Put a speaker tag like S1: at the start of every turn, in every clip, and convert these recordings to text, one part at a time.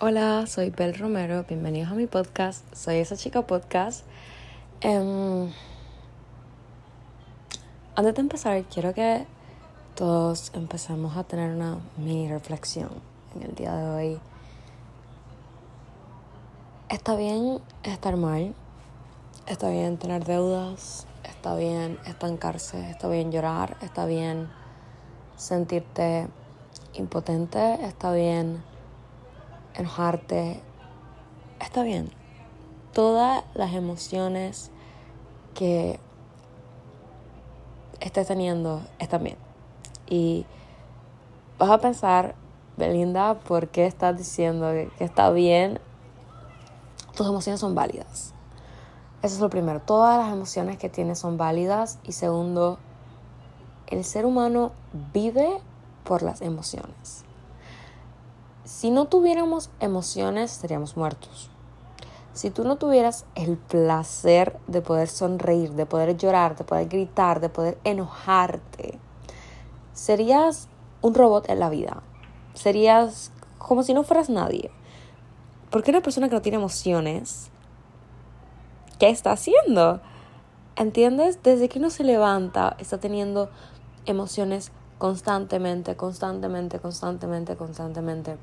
S1: Hola, soy Bel Romero, bienvenidos a mi podcast, soy esa chica podcast. Em, antes de empezar, quiero que todos empecemos a tener una mini reflexión en el día de hoy. Está bien estar mal, está bien tener deudas, está bien estancarse, está bien llorar, está bien sentirte impotente, está bien enojarte, está bien. Todas las emociones que estés teniendo están bien. Y vas a pensar, Belinda, ¿por qué estás diciendo que está bien? Tus emociones son válidas. Eso es lo primero. Todas las emociones que tienes son válidas. Y segundo, el ser humano vive por las emociones. Si no tuviéramos emociones, seríamos muertos. Si tú no tuvieras el placer de poder sonreír, de poder llorar, de poder gritar, de poder enojarte, serías un robot en la vida. Serías como si no fueras nadie. Porque una persona que no tiene emociones, ¿qué está haciendo? ¿Entiendes? Desde que uno se levanta, está teniendo emociones constantemente, constantemente, constantemente, constantemente.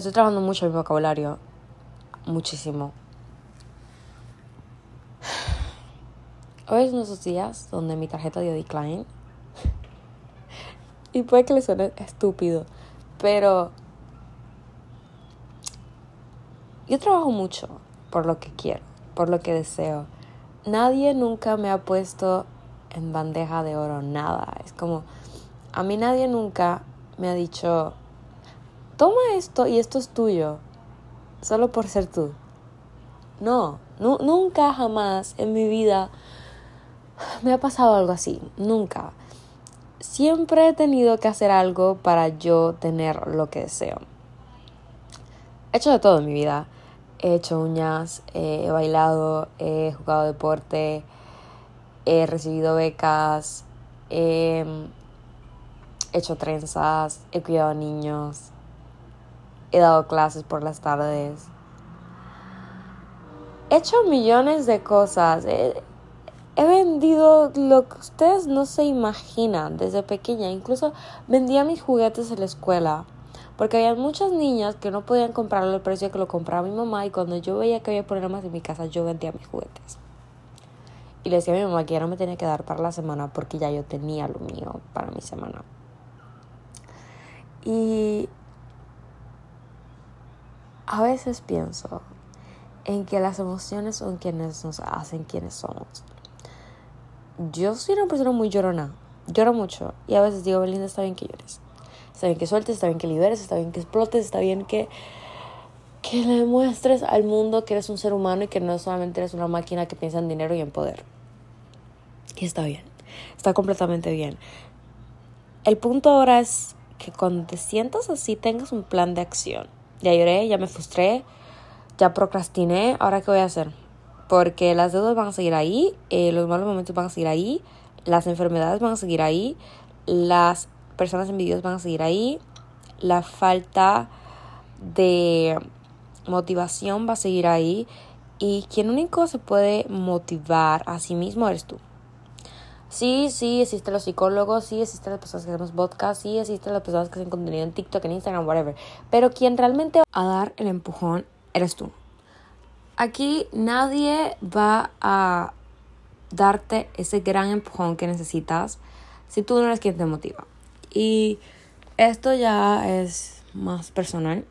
S1: Estoy trabajando mucho mi vocabulario, muchísimo. Hoy es uno de esos días donde mi tarjeta dio decline. y puede que le suene estúpido, pero yo trabajo mucho por lo que quiero, por lo que deseo. Nadie nunca me ha puesto en bandeja de oro nada. Es como, a mí nadie nunca me ha dicho, toma esto y esto es tuyo, solo por ser tú. No, nunca jamás en mi vida me ha pasado algo así, nunca. Siempre he tenido que hacer algo para yo tener lo que deseo. He hecho de todo en mi vida. He hecho uñas, he bailado, he jugado deporte, he recibido becas, he hecho trenzas, he cuidado niños, he dado clases por las tardes. He hecho millones de cosas. He, vendido lo que ustedes no se imaginan desde pequeña. Incluso vendía mis juguetes en la escuela. Porque había muchas niñas que no podían comprarlo al precio que lo compraba mi mamá. Y cuando yo veía que había problemas en mi casa, yo vendía mis juguetes. Y le decía a mi mamá que ya no me tenía que dar para la semana porque ya yo tenía lo mío para mi semana. Y a veces pienso en que las emociones son quienes nos hacen quienes somos. Yo soy una persona muy llorona, lloro mucho y a veces digo, Belinda, está bien que llores, está bien que sueltes, está bien que liberes, está bien que explotes, está bien que, que le muestres al mundo que eres un ser humano y que no solamente eres una máquina que piensa en dinero y en poder. Y está bien, está completamente bien. El punto ahora es que cuando te sientas así tengas un plan de acción ya lloré, ya me frustré, ya procrastiné, ahora qué voy a hacer. Porque las deudas van a seguir ahí, eh, los malos momentos van a seguir ahí, las enfermedades van a seguir ahí, las personas envidiosas van a seguir ahí, la falta de motivación va a seguir ahí y quien único se puede motivar a sí mismo eres tú. Sí, sí, existen los psicólogos, sí, existen las personas que hacemos podcast, sí, existen las personas que hacen contenido en TikTok, en Instagram, whatever. Pero quien realmente va a dar el empujón eres tú. Aquí nadie va a darte ese gran empujón que necesitas si tú no eres quien te motiva. Y esto ya es más personal.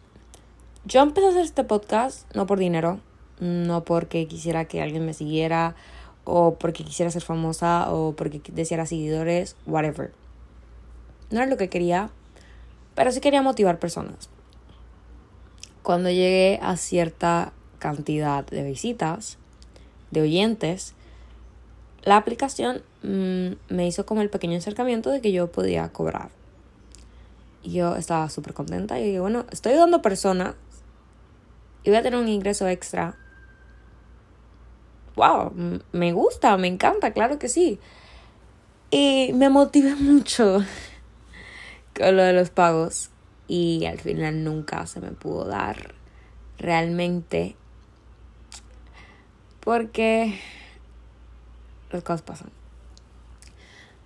S1: Yo empecé a hacer este podcast no por dinero, no porque quisiera que alguien me siguiera o porque quisiera ser famosa o porque deseara seguidores, whatever. No era lo que quería, pero sí quería motivar personas. Cuando llegué a cierta cantidad de visitas, de oyentes, la aplicación mm, me hizo como el pequeño acercamiento de que yo podía cobrar. Y yo estaba súper contenta y dije, bueno, estoy dando personas y voy a tener un ingreso extra wow, me gusta, me encanta, claro que sí. Y me motivé mucho con lo de los pagos. y al final nunca se me pudo dar realmente porque las cosas pasan.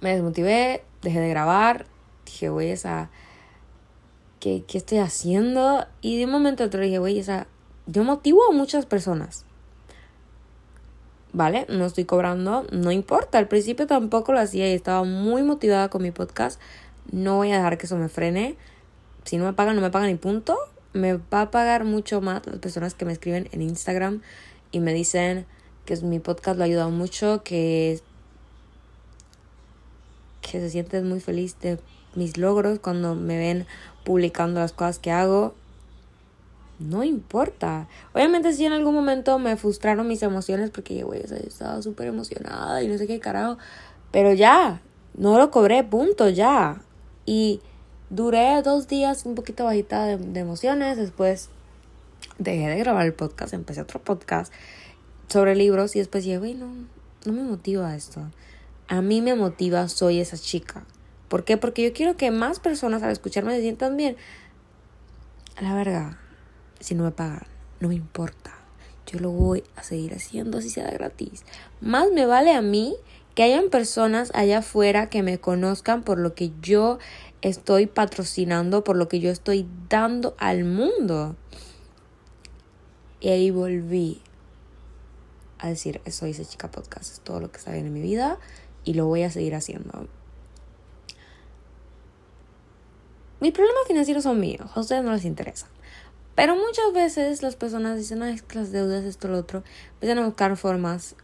S1: Me desmotivé, dejé de grabar, dije, güey, esa, ¿qué, ¿qué estoy haciendo? Y de un momento a otro dije, güey, esa, yo motivo a muchas personas. ¿Vale? No estoy cobrando, no importa. Al principio tampoco lo hacía y estaba muy motivada con mi podcast. No voy a dejar que eso me frene. Si no me pagan, no me pagan ni punto. Me va a pagar mucho más las personas que me escriben en Instagram y me dicen que mi podcast lo ha ayudado mucho, que, que se sienten muy feliz de mis logros cuando me ven publicando las cosas que hago. No importa. Obviamente si en algún momento me frustraron mis emociones porque, güey, estaba súper emocionada y no sé qué carajo. Pero ya, no lo cobré, punto, ya. Y duré dos días un poquito bajita de, emociones. Después dejé de grabar el podcast, empecé otro podcast sobre libros y después dije, güey, no, no me motiva esto. A mí me motiva, soy esa chica. ¿Por qué? Porque yo quiero que más personas al escucharme se sientan bien. La verga, si no me pagan, no me importa. Yo lo voy a seguir haciendo así sea gratis. Más me vale a mí que hayan personas allá afuera que me conozcan por lo que yo estoy patrocinando, por lo que yo estoy dando al mundo. Y ahí volví a decir, soy esa chica podcast, es todo lo que está bien en mi vida y lo voy a seguir haciendo. Mis problemas financieros son míos, a ustedes no les interesa. Pero muchas veces las personas dicen, ay, es que las deudas, esto, lo otro. Empiezan a buscar formas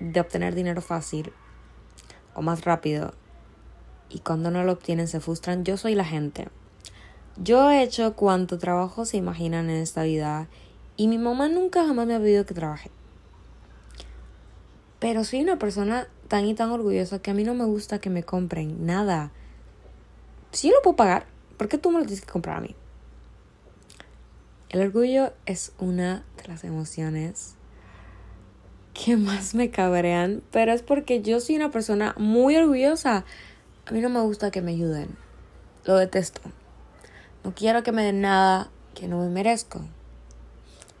S1: de obtener dinero fácil o más rápido. Y cuando no lo obtienen se frustran. Yo soy la gente. Yo he hecho cuanto trabajo se imaginan en esta vida. Y mi mamá nunca jamás me ha pedido que trabaje. Pero soy una persona tan y tan orgullosa que a mí no me gusta que me compren nada. Si yo lo puedo pagar, ¿por qué tú me lo tienes que comprar a mí? El orgullo es una de las emociones que más me cabrean, pero es porque yo soy una persona muy orgullosa. A mí no me gusta que me ayuden. Lo detesto. No quiero que me den nada que no me merezco.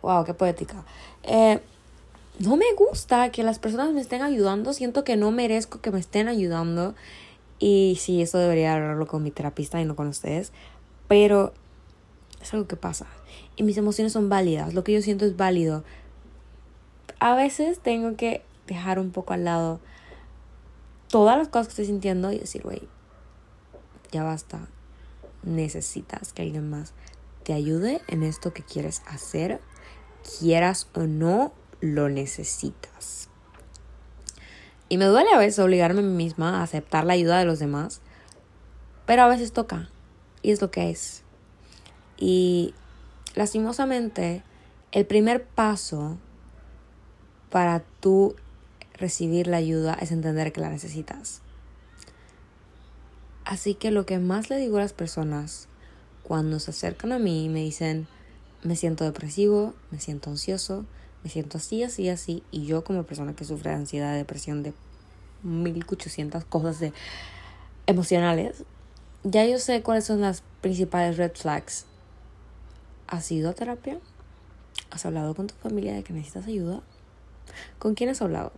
S1: Wow, qué poética. Eh, no me gusta que las personas me estén ayudando, siento que no merezco que me estén ayudando y sí, eso debería hablarlo con mi terapista y no con ustedes, pero es algo que pasa y mis emociones son válidas, lo que yo siento es válido. A veces tengo que dejar un poco al lado todas las cosas que estoy sintiendo y decir, güey, ya basta, necesitas que alguien más te ayude en esto que quieres hacer, quieras o no, lo necesitas. Y me duele a veces obligarme a mí misma a aceptar la ayuda de los demás, pero a veces toca, y es lo que es. Y lastimosamente, el primer paso para tú recibir la ayuda es entender que la necesitas. Así que lo que más le digo a las personas cuando se acercan a mí y me dicen, me siento depresivo, me siento ansioso, me siento así, así, así, y yo como persona que sufre de ansiedad, de depresión, de 1800 cosas de emocionales, ya yo sé cuáles son las principales red flags. ¿Has ido a terapia? ¿Has hablado con tu familia de que necesitas ayuda? ¿Con quién has hablado?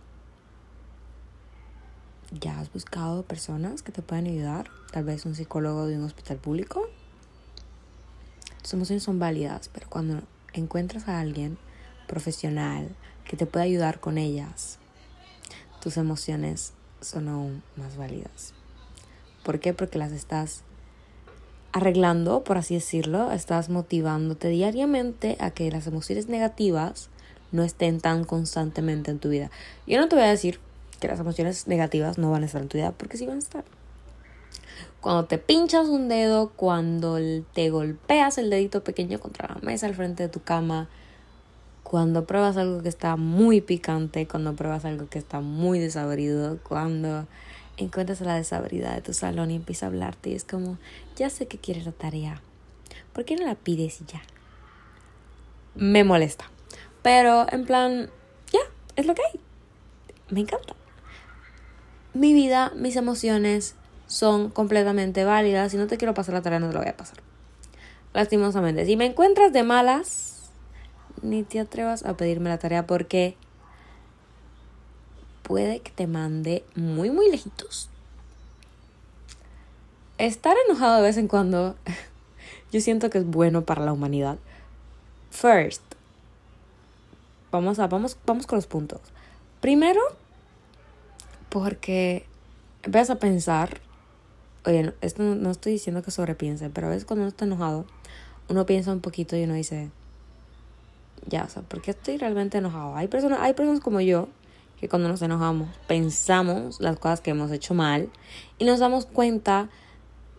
S1: ¿Ya has buscado personas que te puedan ayudar? Tal vez un psicólogo de un hospital público. Tus emociones son válidas, pero cuando encuentras a alguien profesional que te pueda ayudar con ellas, tus emociones son aún más válidas. ¿Por qué? Porque las estás arreglando, por así decirlo, estás motivándote diariamente a que las emociones negativas no estén tan constantemente en tu vida. Yo no te voy a decir que las emociones negativas no van a estar en tu vida, porque sí van a estar. Cuando te pinchas un dedo, cuando te golpeas el dedito pequeño contra la mesa al frente de tu cama, cuando pruebas algo que está muy picante, cuando pruebas algo que está muy desabrido, cuando encuentras la desabrida de tu salón y empieza a hablarte y es como, ya sé que quieres la tarea, ¿por qué no la pides y ya? Me molesta. Pero en plan, ya, es lo que hay. Me encanta. Mi vida, mis emociones son completamente válidas. Si no te quiero pasar la tarea, no te la voy a pasar. lastimosamente. Si me encuentras de malas, ni te atrevas a pedirme la tarea porque puede que te mande muy, muy lejitos. Estar enojado de vez en cuando, yo siento que es bueno para la humanidad. First, vamos, a, vamos, vamos con los puntos. Primero, porque empiezas a pensar, oye, esto no, estoy diciendo que sobrepiense, pero a veces cuando uno está enojado, uno piensa un poquito y uno dice, ya, o sea, ¿por qué estoy realmente enojado? Hay personas, hay personas como yo que cuando nos enojamos pensamos las cosas que hemos hecho mal y nos damos cuenta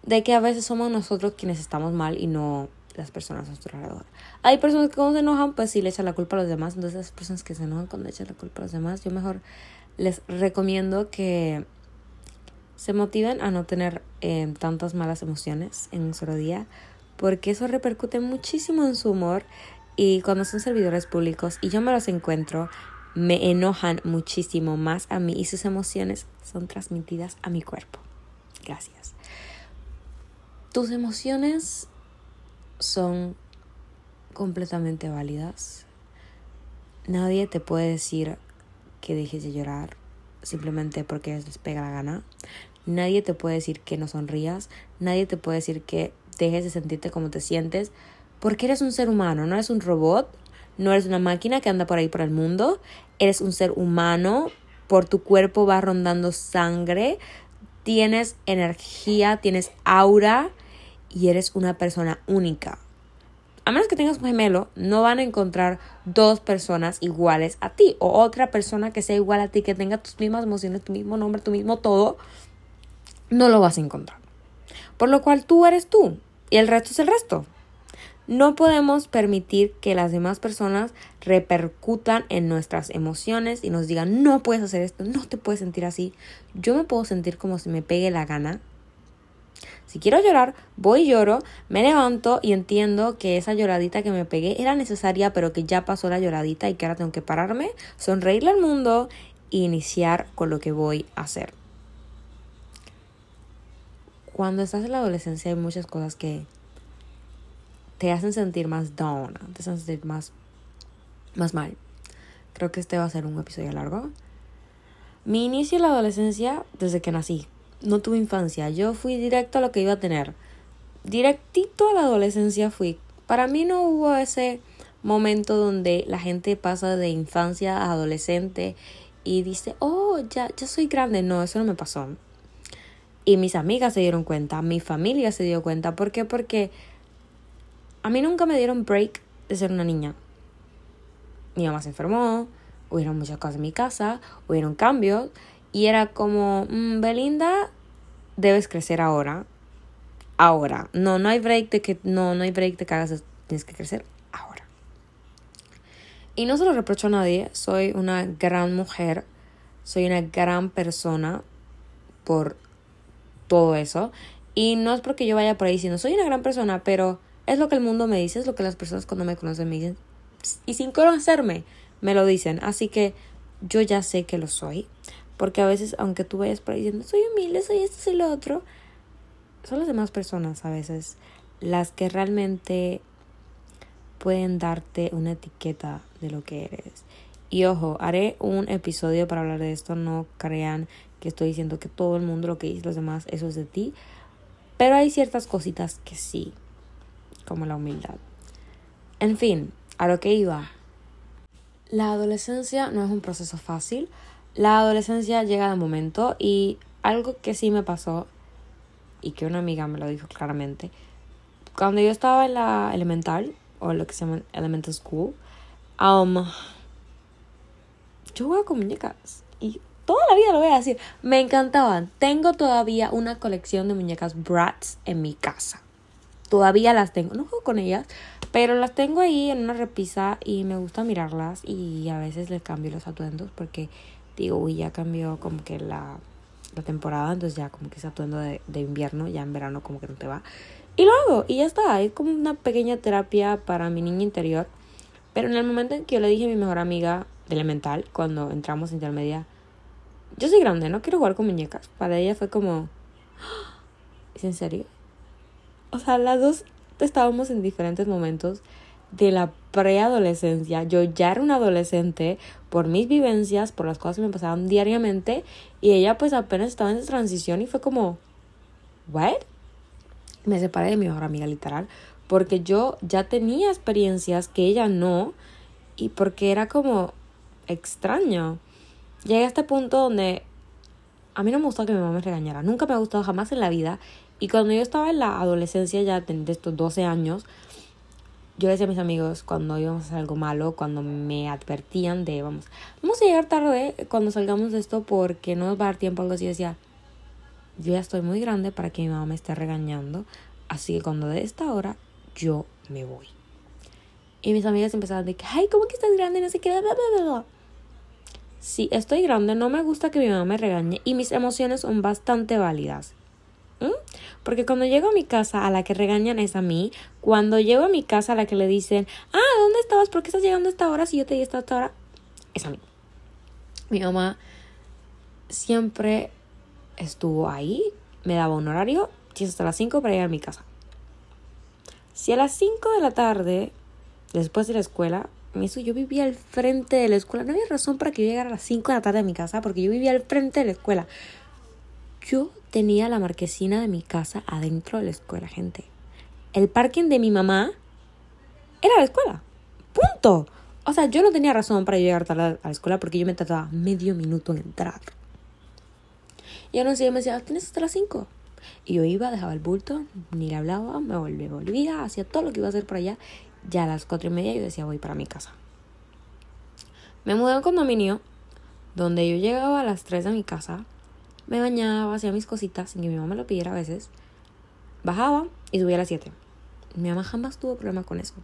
S1: de que a veces somos nosotros quienes estamos mal y no las personas a nuestro alrededor. Hay personas que cuando se enojan, pues sí le echan la culpa a los demás. Entonces, las personas que se enojan cuando echan la culpa a los demás, yo mejor les recomiendo que se motiven a no tener eh, tantas malas emociones en un solo día, porque eso repercute muchísimo en su humor. Y cuando son servidores públicos y yo me los encuentro, me enojan muchísimo más a mí y sus emociones son transmitidas a mi cuerpo. Gracias. Tus emociones son completamente válidas. Nadie te puede decir que dejes de llorar simplemente porque les pega la gana. Nadie te puede decir que no sonrías. Nadie te puede decir que dejes de sentirte como te sientes. Porque eres un ser humano, no eres un robot, no eres una máquina que anda por ahí por el mundo. Eres un ser humano. Por tu cuerpo va rondando sangre. Tienes energía, tienes aura y eres una persona única. A menos que tengas un gemelo, no van a encontrar dos personas iguales a ti o otra persona que sea igual a ti, que tenga tus mismas emociones, tu mismo nombre, tu mismo todo. No lo vas a encontrar. Por lo cual tú eres tú y el resto es el resto. No podemos permitir que las demás personas repercutan en nuestras emociones y nos digan, no puedes hacer esto, no te puedes sentir así. Yo me puedo sentir como si me pegue la gana si quiero llorar, voy y lloro, me levanto y entiendo que esa lloradita que me pegué era necesaria, pero que ya pasó la lloradita y que ahora tengo que pararme, sonreírle al mundo e iniciar con lo que voy a hacer. Cuando estás en la adolescencia hay muchas cosas que te hacen sentir más down, te hacen sentir más, más mal. Creo que este va a ser un episodio largo. Mi inicio en la adolescencia desde que nací no tuve infancia. Yo fui directo a lo que iba a tener. Directito a la adolescencia fui. Para mí no hubo ese momento donde la gente pasa de infancia a adolescente y dice, oh, ya, ya soy grande. No, eso no me pasó. Y mis amigas se dieron cuenta, mi familia se dio cuenta. ¿Por qué? Porque a mí nunca me dieron break de ser una niña. Mi mamá se enfermó, hubieron muchas cosas en mi casa, hubieron cambios y era como, mm, Belinda, debes crecer ahora. Ahora. No, no hay break de que, no, no hay break de que hagas, tienes que crecer ahora. Y no se lo reprocho a nadie, soy una gran mujer, soy una gran persona por todo eso. Y no es porque yo vaya por ahí diciendo, soy una gran persona, pero es lo que el mundo me dice, es lo que las personas cuando me conocen me dicen. Y sin conocerme, me lo dicen. Así que yo ya sé que lo soy. Porque a veces, aunque tú vayas por ahí diciendo, soy humilde, soy esto, soy lo otro, son las demás personas a veces las que realmente pueden darte una etiqueta de lo que eres. Y ojo, haré un episodio para hablar de esto. No crean que estoy diciendo que todo el mundo lo que dice los demás, eso es de ti. Pero hay ciertas cositas que sí, como la humildad. En fin, a lo que iba. La adolescencia no es un proceso fácil. La adolescencia llega de momento y algo que sí me pasó y que una amiga me lo dijo claramente, cuando yo estaba en la elemental o lo que se llama elemental school, um, yo jugaba con muñecas y toda la vida lo voy a decir, me encantaban. Tengo todavía una colección de muñecas Bratz en mi casa. Todavía las tengo, no juego con ellas, pero las tengo ahí en una repisa y me gusta mirarlas y a veces les cambio los atuendos porque digo, uy, ya cambió como que la, la temporada, entonces ya como que ese atuendo de, de invierno, ya en verano como que no te va. Y lo hago, y ya está, es como una pequeña terapia para mi niña interior. Pero en el momento en que yo le dije a mi mejor amiga de elemental, cuando entramos en intermedia, yo soy grande, no quiero jugar con muñecas. Para ella fue como, ¿es en serio? O sea, las dos estábamos en diferentes momentos de la preadolescencia. Yo ya era una adolescente por mis vivencias, por las cosas que me pasaban diariamente. Y ella pues apenas estaba en esa transición y fue como, ¿what? Me separé de mi mejor amiga literal. Porque yo ya tenía experiencias que ella no. Y porque era como extraño. Llegué a este punto donde a mí no me gustaba que mi mamá me regañara. Nunca me ha gustado jamás en la vida. Y cuando yo estaba en la adolescencia ya de estos 12 años, yo decía a mis amigos cuando íbamos a hacer algo malo, cuando me advertían de vamos, vamos a llegar tarde cuando salgamos de esto porque no nos va a dar tiempo algo así, decía, yo ya estoy muy grande para que mi mamá me esté regañando, así que cuando de esta hora yo me voy. Y mis amigas empezaban de que, ay, ¿cómo que estás grande? No sé qué, bla, Sí, estoy grande, no me gusta que mi mamá me regañe y mis emociones son bastante válidas. ¿Mm? Porque cuando llego a mi casa, a la que regañan es a mí. Cuando llego a mi casa, a la que le dicen, ah, ¿dónde estabas? ¿Por qué estás llegando a esta hora si yo te di esta hora? Es a mí. Mi mamá siempre estuvo ahí, me daba un horario, si es hasta las 5 para llegar a mi casa. Si a las 5 de la tarde, después de la escuela, eso yo vivía al frente de la escuela. No había razón para que yo llegara a las 5 de la tarde a mi casa, porque yo vivía al frente de la escuela. Yo tenía la marquesina de mi casa adentro de la escuela, gente. El parking de mi mamá era la escuela. Punto. O sea, yo no tenía razón para llegar tarde a la escuela porque yo me tardaba medio minuto en entrar. Y aún así me decía, tienes hasta las 5. Y yo iba, dejaba el bulto, ni le hablaba, me volvía, volvía, hacía todo lo que iba a hacer por allá. Ya a las cuatro y media yo decía, voy para mi casa. Me mudé a un condominio donde yo llegaba a las 3 de mi casa me bañaba, hacía mis cositas sin que mi mamá me lo pidiera a veces. Bajaba y subía a las 7. Mi mamá jamás tuvo problema con eso.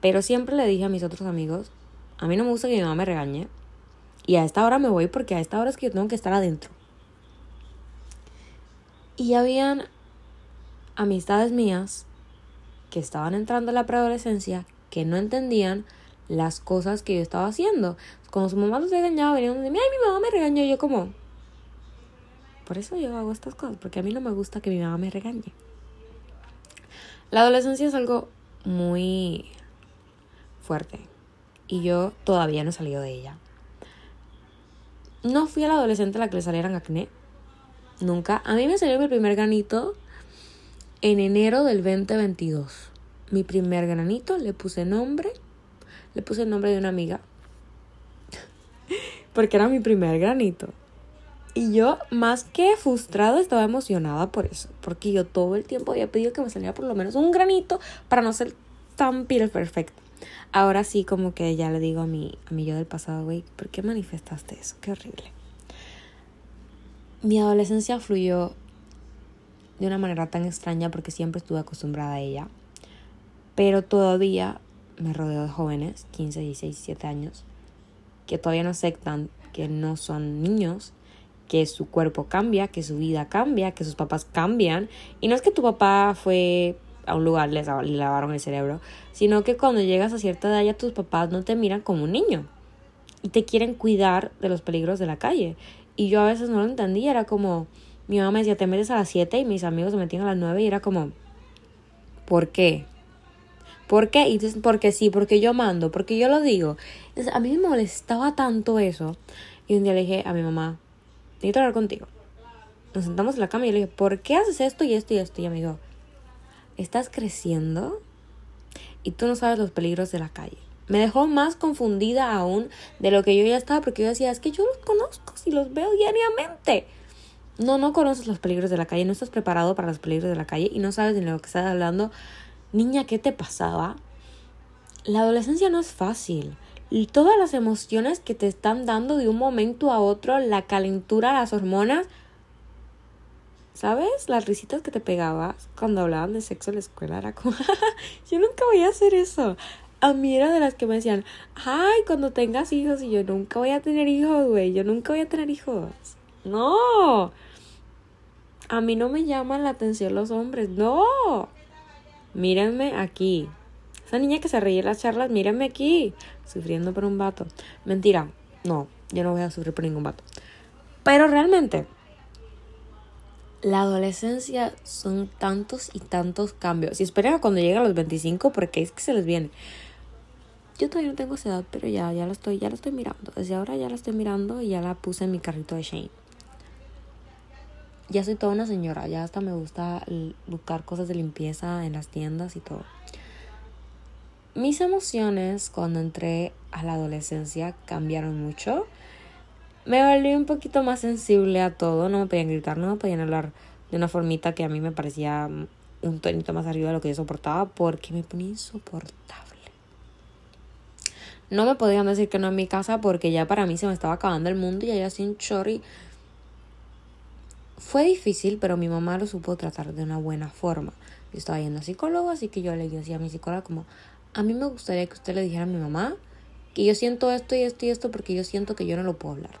S1: Pero siempre le dije a mis otros amigos, a mí no me gusta que mi mamá me regañe. Y a esta hora me voy porque a esta hora es que yo tengo que estar adentro. Y habían amistades mías que estaban entrando a la preadolescencia que no entendían las cosas que yo estaba haciendo. Cuando su mamá los regañaba, venían de mí, ay, mi mamá me regañó. Y yo como, por eso yo hago estas cosas, porque a mí no me gusta que mi mamá me regañe. La adolescencia es algo muy fuerte y yo todavía no he salido de ella. No fui a la adolescente a la que le salieran acné. Nunca. A mí me salió mi primer granito en enero del 2022. Mi primer granito, le puse nombre. Le puse el nombre de una amiga. Porque era mi primer granito. Y yo, más que frustrada, estaba emocionada por eso. Porque yo todo el tiempo había pedido que me saliera por lo menos un granito para no ser tan piel perfecta. Ahora sí, como que ya le digo a mi, a mi yo del pasado, güey, ¿por qué manifestaste eso? Qué horrible. Mi adolescencia fluyó de una manera tan extraña porque siempre estuve acostumbrada a ella. Pero todavía me rodeo de jóvenes, 15, 16, 17 años, que todavía no aceptan que no son niños que su cuerpo cambia, que su vida cambia, que sus papás cambian. Y no es que tu papá fue a un lugar, le lavaron el cerebro, sino que cuando llegas a cierta edad ya tus papás no te miran como un niño y te quieren cuidar de los peligros de la calle. Y yo a veces no lo entendía, era como, mi mamá me decía, te metes a las 7 y mis amigos se metían a las 9 y era como, ¿por qué? ¿Por qué? Y entonces, porque sí, porque yo mando, porque yo lo digo. Entonces, a mí me molestaba tanto eso. Y un día le dije a mi mamá, necesito hablar contigo. Nos sentamos en la cama y yo le dije, ¿por qué haces esto y esto y esto? Y ella me dijo, estás creciendo y tú no sabes los peligros de la calle. Me dejó más confundida aún de lo que yo ya estaba, porque yo decía, es que yo los conozco si los veo diariamente. No, no conoces los peligros de la calle, no estás preparado para los peligros de la calle y no sabes de lo que estás hablando. Niña, ¿qué te pasaba? La adolescencia no es fácil todas las emociones que te están dando de un momento a otro, la calentura, las hormonas. ¿Sabes? Las risitas que te pegabas cuando hablaban de sexo en la escuela era como, yo nunca voy a hacer eso. A mí era de las que me decían, ay, cuando tengas hijos, y yo nunca voy a tener hijos, güey, yo nunca voy a tener hijos. No. A mí no me llaman la atención los hombres, no. Mírenme aquí. Esa niña que se reía en las charlas, mírenme aquí, sufriendo por un vato. Mentira, no, yo no voy a sufrir por ningún vato. Pero realmente, la adolescencia son tantos y tantos cambios. Y esperen a cuando lleguen a los 25 porque es que se les viene. Yo todavía no tengo esa edad, pero ya, ya la estoy, ya la estoy mirando. Desde ahora ya la estoy mirando y ya la puse en mi carrito de Shane. Ya soy toda una señora, ya hasta me gusta buscar cosas de limpieza en las tiendas y todo. Mis emociones cuando entré a la adolescencia cambiaron mucho me volví un poquito más sensible a todo. No me podían gritar, no me podían hablar de una formita que a mí me parecía un tonito más arriba de lo que yo soportaba porque me ponía insoportable. No me podían decir que no en mi casa porque ya para mí se me estaba acabando el mundo y así un chorri. Fue difícil, pero mi mamá lo supo tratar de una buena forma. Yo estaba yendo a psicólogo, así que yo le decía a mi psicóloga como, a mí me gustaría que usted le dijera a mi mamá que yo siento esto y esto y esto porque yo siento que yo no lo puedo hablar.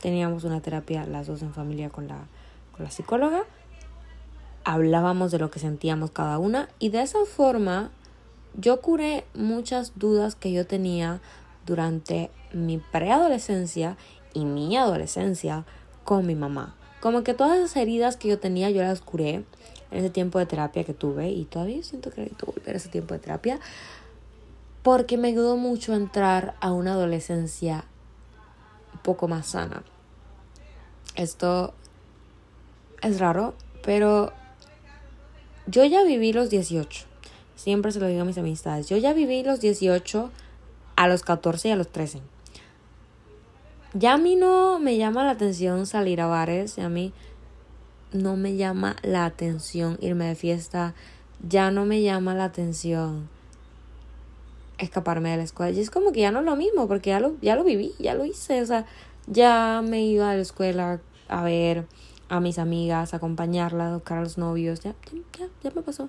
S1: Teníamos una terapia las dos en familia con la, con la psicóloga. Hablábamos de lo que sentíamos cada una y de esa forma yo curé muchas dudas que yo tenía durante mi preadolescencia y mi adolescencia con mi mamá. Como que todas esas heridas que yo tenía yo las curé en ese tiempo de terapia que tuve y todavía siento que necesito volver a ese tiempo de terapia porque me ayudó mucho a entrar a una adolescencia un poco más sana. Esto es raro, pero yo ya viví los 18. Siempre se lo digo a mis amistades. Yo ya viví los 18 a los 14 y a los 13. Ya a mí no me llama la atención salir a bares. Ya a mí no me llama la atención irme de fiesta. Ya no me llama la atención escaparme de la escuela. Y es como que ya no es lo mismo, porque ya lo, ya lo viví, ya lo hice. O sea, ya me iba a la escuela a ver a mis amigas, a acompañarla, a buscar a los novios, ya, ya, ya me pasó.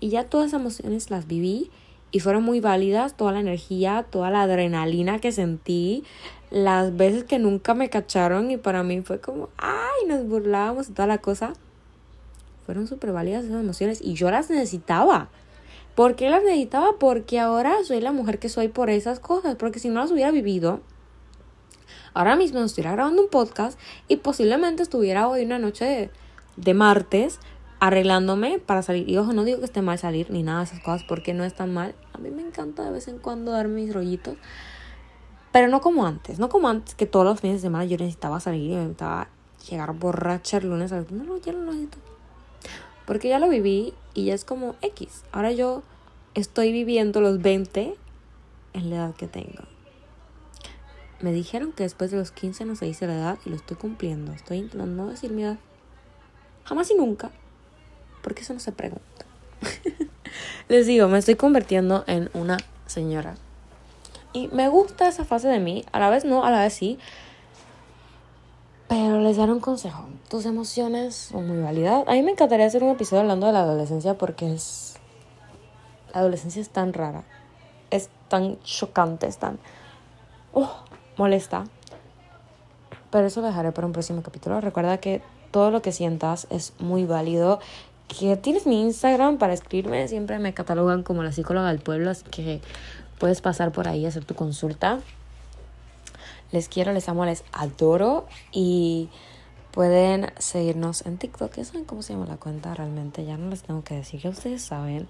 S1: Y ya todas esas emociones las viví y fueron muy válidas, toda la energía, toda la adrenalina que sentí, las veces que nunca me cacharon y para mí fue como, ay, nos burlábamos y toda la cosa. Fueron súper válidas esas emociones y yo las necesitaba. ¿Por qué las necesitaba? Porque ahora soy la mujer que soy por esas cosas, porque si no las hubiera vivido, Ahora mismo estuviera grabando un podcast y posiblemente estuviera hoy una noche de, martes arreglándome para salir. Y ojo, no digo que esté mal salir ni nada de esas cosas porque no es tan mal. A mí me encanta de vez en cuando dar mis rollitos. Pero no como antes, no como antes que todos los fines de semana yo necesitaba salir y necesitaba llegar borracha el lunes. No, no, ya no lo necesito. Porque ya lo viví y ya es como X. Ahora yo estoy viviendo los 20 en la edad que tengo. Me dijeron que después de los 15 no se dice la edad y lo estoy cumpliendo. Estoy intentando no decir mi edad. Jamás y nunca. Porque eso no se pregunta. Les digo, me estoy convirtiendo en una señora. Y me gusta esa fase de mí. A la vez no, a la vez sí. Pero les daré un consejo. Tus emociones son muy válidas. A mí me encantaría hacer un episodio hablando de la adolescencia porque es... La adolescencia es tan rara. Es tan chocante, es tan... Oh, molesta. Pero eso lo dejaré para un próximo capítulo. Recuerda que todo lo que sientas es muy válido. Que tienes mi Instagram para escribirme. Siempre me catalogan como la psicóloga del pueblo. Así que puedes pasar por ahí a hacer tu consulta. Les quiero, les amo, les adoro. Y pueden seguirnos en TikTok. Ya saben cómo se llama la cuenta realmente. Ya no les tengo que decir. Ya ustedes saben.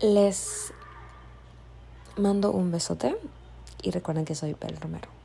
S1: Les mando un besote y recuerden que soy Bel Romero.